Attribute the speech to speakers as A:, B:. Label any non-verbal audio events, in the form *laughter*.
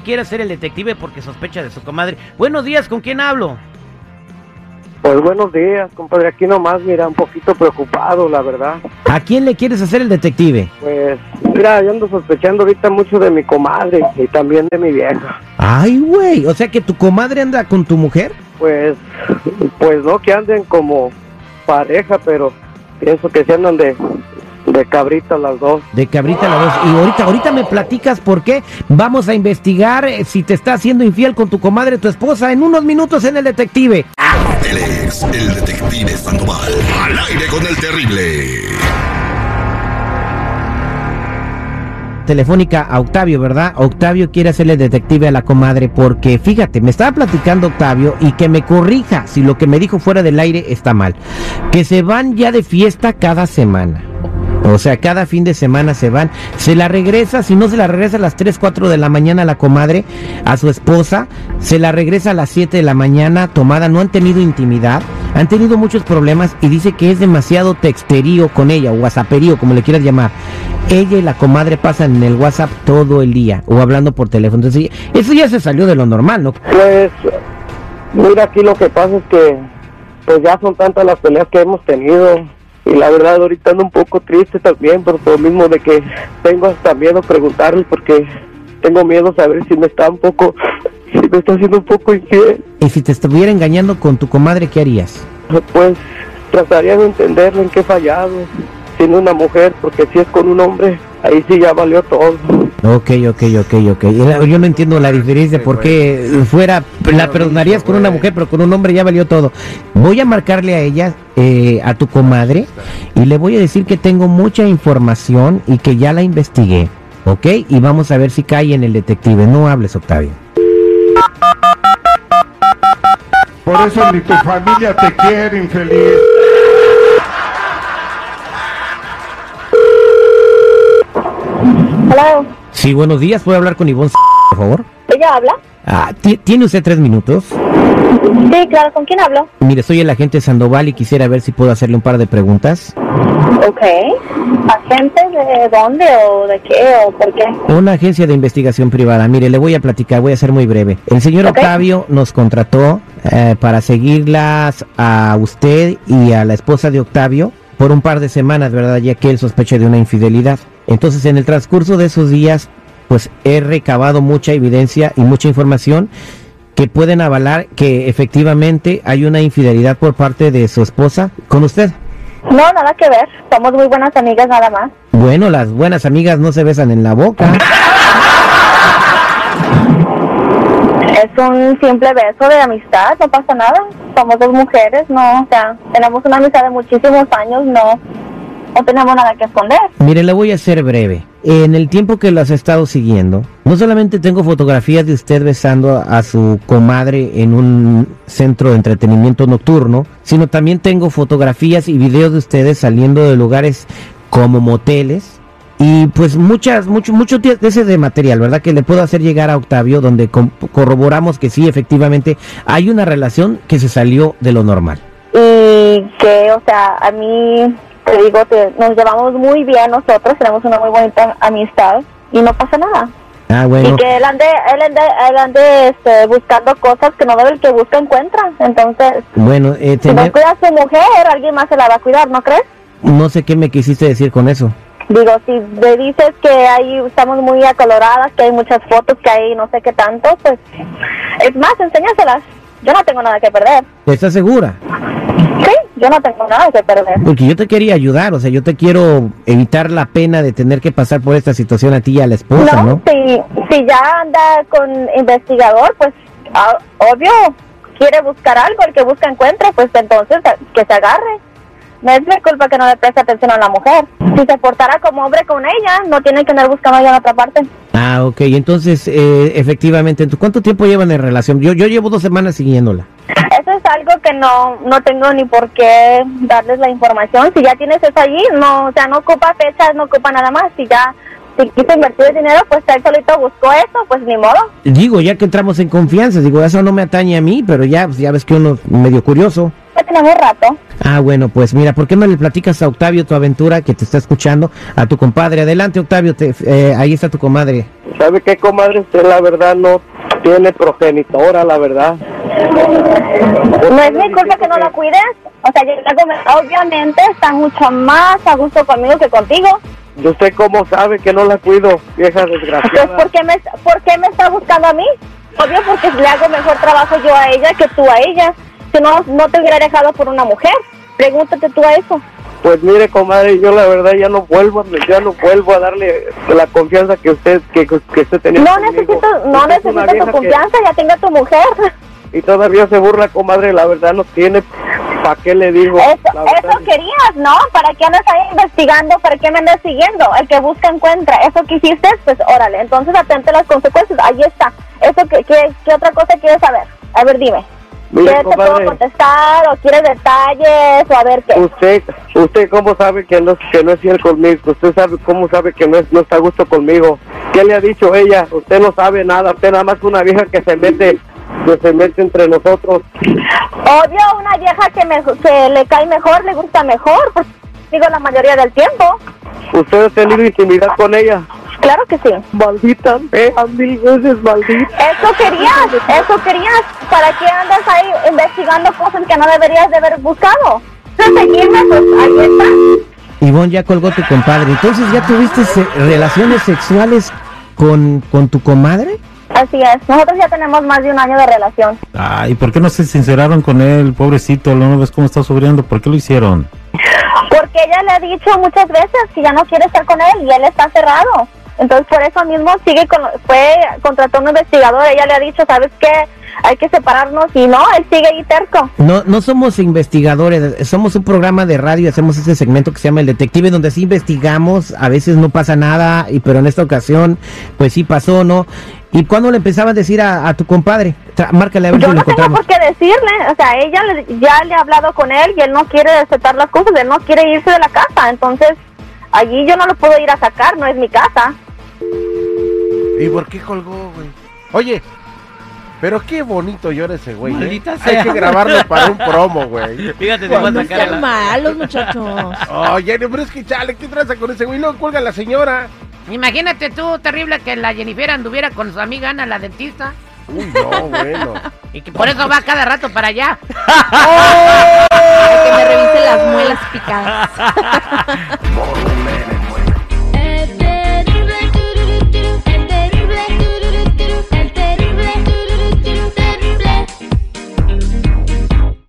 A: alguien quiere ser el detective porque sospecha de su comadre. Buenos días, ¿con quién hablo?
B: Pues buenos días, compadre. Aquí nomás, mira, un poquito preocupado, la verdad.
A: ¿A quién le quieres hacer el detective?
B: Pues, mira, yo ando sospechando ahorita mucho de mi comadre y también de mi vieja.
A: Ay, güey, o sea que tu comadre anda con tu mujer.
B: Pues, pues no que anden como pareja, pero pienso que se andan de, de cabrita las dos.
A: De cabrita la voz. Y ahorita, ahorita me platicas por qué. Vamos a investigar eh, si te está haciendo infiel con tu comadre, tu esposa, en unos minutos en el detective.
C: Él es el detective Sandoval. Al aire con el terrible.
A: telefónica a Octavio, ¿verdad? Octavio quiere hacerle detective a la comadre porque, fíjate, me estaba platicando Octavio y que me corrija si lo que me dijo fuera del aire está mal. Que se van ya de fiesta cada semana. O sea, cada fin de semana se van. Se la regresa, si no se la regresa a las 3, 4 de la mañana a la comadre, a su esposa, se la regresa a las 7 de la mañana tomada, no han tenido intimidad, han tenido muchos problemas y dice que es demasiado texterío con ella, o whatsapperío, como le quieras llamar. Ella y la comadre pasan en el WhatsApp todo el día, o hablando por teléfono. Entonces, eso ya se salió de lo normal, ¿no?
B: Pues, mira, aquí lo que pasa es que, pues ya son tantas las peleas que hemos tenido. Y la verdad, ahorita ando un poco triste también, por lo mismo de que tengo hasta miedo preguntarle, porque tengo miedo saber si me está un poco, si me está haciendo un poco infiel.
A: Y si te estuviera engañando con tu comadre, ¿qué harías?
B: Pues trataría de entenderle en qué he fallado, siendo una mujer, porque si es con un hombre, ahí sí ya valió todo.
A: Ok, ok, ok, ok. Yo no entiendo la diferencia, por qué fuera, la perdonarías con una mujer, pero con un hombre ya valió todo. Voy a marcarle a ella, eh, a tu comadre, y le voy a decir que tengo mucha información y que ya la investigué, ¿ok? Y vamos a ver si cae en el detective. No hables, Octavio.
D: Por eso ni tu familia te quiere, infeliz.
E: Hola,
A: Sí, buenos días. ¿Puedo hablar con Ivonne, por favor?
E: ¿ella habla?
A: Ah, ¿ti- ¿Tiene usted tres minutos?
E: Sí, claro, ¿con quién hablo?
A: Mire, soy el agente Sandoval y quisiera ver si puedo hacerle un par de preguntas.
E: Ok. ¿Agente de dónde o de qué o por qué?
A: Una agencia de investigación privada. Mire, le voy a platicar, voy a ser muy breve. El señor. Octavio nos contrató eh, para seguirlas a usted y a la esposa de Octavio por un par de semanas, ¿verdad? Ya que él sospecha de una infidelidad. Entonces, en el transcurso de esos días, pues he recabado mucha evidencia y mucha información que pueden avalar que efectivamente hay una infidelidad por parte de su esposa con usted.
E: No, nada que ver. Somos muy buenas amigas nada más.
A: Bueno, las buenas amigas no se besan en la boca.
E: Es un simple beso de amistad, no pasa nada. Somos dos mujeres, no, o sea, tenemos una amistad de muchísimos años, no, no tenemos nada que esconder.
A: Mire, le voy a ser breve. En el tiempo que las he estado siguiendo, no solamente tengo fotografías de usted besando a su comadre en un centro de entretenimiento nocturno, sino también tengo fotografías y videos de ustedes saliendo de lugares como moteles y pues muchas, mucho, mucho de ese de material, ¿verdad? Que le puedo hacer llegar a Octavio, donde corroboramos que sí, efectivamente, hay una relación que se salió de lo normal.
E: Y que, o sea, a mí, te digo, te- nos llevamos muy bien nosotros, tenemos una muy bonita amistad y no pasa nada.
A: Ah, bueno.
E: Y que él ande, él ande, él ande este, buscando cosas que no debe, el que busca encuentra. Entonces,
A: Bueno, eh,
E: si no cuida a su mujer, alguien más se la va a cuidar, ¿no crees?
A: no sé qué me quisiste decir con eso.
E: Digo, si me dices que ahí estamos muy acoloradas, que hay muchas fotos, que hay no sé qué tanto, pues es más, enséñaselas. Yo no tengo nada que perder.
A: ¿Estás segura?
E: Sí, yo no tengo nada que perder.
A: Porque yo te quería ayudar, o sea, yo te quiero evitar la pena de tener que pasar por esta situación a ti y a la esposa, ¿no?
E: si, si ya anda con investigador, pues ah, obvio, quiere buscar algo, el que busca encuentra, pues entonces que se agarre. No es mi culpa que no le preste atención a la mujer. Si se portara como hombre con ella, no tiene que andar buscando ella en otra parte.
A: Ah, ok, entonces, eh, efectivamente, ¿tú ¿cuánto tiempo llevan en relación? Yo, yo llevo dos semanas siguiéndola.
E: Algo que no, no tengo ni por qué darles la información. Si ya tienes eso allí, no, o sea, no ocupa fechas, no ocupa nada más. Si ya, si quiso invertir el dinero, pues él solito buscó eso, pues ni modo.
A: Digo, ya que entramos en confianza, digo, eso no me atañe a mí, pero ya, pues, ya ves que uno es medio curioso.
E: Pues tenemos rato.
A: Ah, bueno, pues mira, ¿por qué no le platicas a Octavio tu aventura que te está escuchando? A tu compadre. Adelante, Octavio, te- eh, ahí está tu comadre.
B: ¿Sabe qué, comadre? Usted la verdad no tiene progenitora, la verdad.
E: No es mi culpa que no la cuides. O sea, yo obviamente está mucho más a gusto conmigo que contigo.
B: ¿Y usted cómo sabe que no la cuido, vieja desgraciada?
E: ¿por qué, me, ¿por qué me está buscando a mí? Obvio porque le hago mejor trabajo yo a ella que tú a ella. Si no, no te hubiera dejado por una mujer. Pregúntate tú a eso.
B: Pues mire, comadre, yo la verdad ya no vuelvo, a- ya no vuelvo a darle la confianza que usted que, que usted tenía
E: No
B: conmigo.
E: necesito, no necesito tu
B: que-
E: confianza, ya tenga tu mujer.
B: Y todavía se burla, comadre, la verdad no tiene para qué le digo.
E: Eso, querías, ¿no? ¿Para qué andas ahí investigando? ¿Para qué me andas siguiendo? El que busca encuentra. Eso que hiciste, pues órale. Entonces atente a las consecuencias. Ahí está. Eso que, que- ¿Qué otra cosa quieres saber? A ver, dime.
B: Mire,
E: ¿Qué te puedo contestar? ¿O quieres detalles? ¿O a ver qué?
B: Usted, usted cómo sabe que no, que no es fiel conmigo, usted sabe cómo sabe que no, es, no está a gusto conmigo. ¿Qué le ha dicho ella? Usted no sabe nada, usted nada más una vieja que se mete, que se mete entre nosotros.
E: Obvio, una vieja que, me, que le cae mejor, le gusta mejor. Pues, digo, la mayoría del tiempo.
B: ¿Usted ha tenido intimidad con ella?
E: Claro que sí.
B: Maldita fea, mil veces maldita.
E: Eso querías, eso querías. ¿Para qué andas ahí investigando cosas que no deberías de haber buscado? Seguirme, pues ahí está.
A: Ivonne ya colgó tu compadre. Entonces, ¿ya tuviste se- relaciones sexuales con, con tu comadre?
E: Así es. Nosotros ya tenemos más de un año de relación.
F: Ay, ¿por qué no se sinceraron con él, pobrecito? ¿No ves cómo está sufriendo? ¿Por qué lo hicieron?
E: Porque ella le ha dicho muchas veces que ya no quiere estar con él y él está cerrado. Entonces, por eso mismo sigue con, fue, contrató a un investigador. Ella le ha dicho, ¿sabes qué? Hay que separarnos y no, él sigue ahí terco.
A: No, no somos investigadores, somos un programa de radio y hacemos ese segmento que se llama El Detective, donde sí investigamos, a veces no pasa nada, y pero en esta ocasión, pues sí pasó, ¿no? ¿Y cuándo le empezaba a decir a, a tu compadre? Tra- márcale a ver
E: Yo
A: si lo
E: no tengo por qué decirle, o sea, ella le- ya le ha hablado con él y él no quiere aceptar las cosas, él no quiere irse de la casa, entonces allí yo no lo puedo ir a sacar, no es mi casa.
G: ¿Y por qué colgó, güey? Oye, pero qué bonito llora ese güey. ¿eh? Hay que grabarlo *laughs* para un promo, güey.
H: Fíjate, te voy a
I: No
H: sacar
I: malos, muchachos.
G: Oye, no, pero es que chale, ¿qué traza con ese güey? Luego cuelga la señora.
J: Imagínate tú, terrible, que la Jennifer anduviera con su amiga Ana, la dentista,
G: Uy, no, bueno. *laughs*
J: y que por eso va cada rato para allá. *laughs*
I: Para que me revise las muelas picadas. *laughs*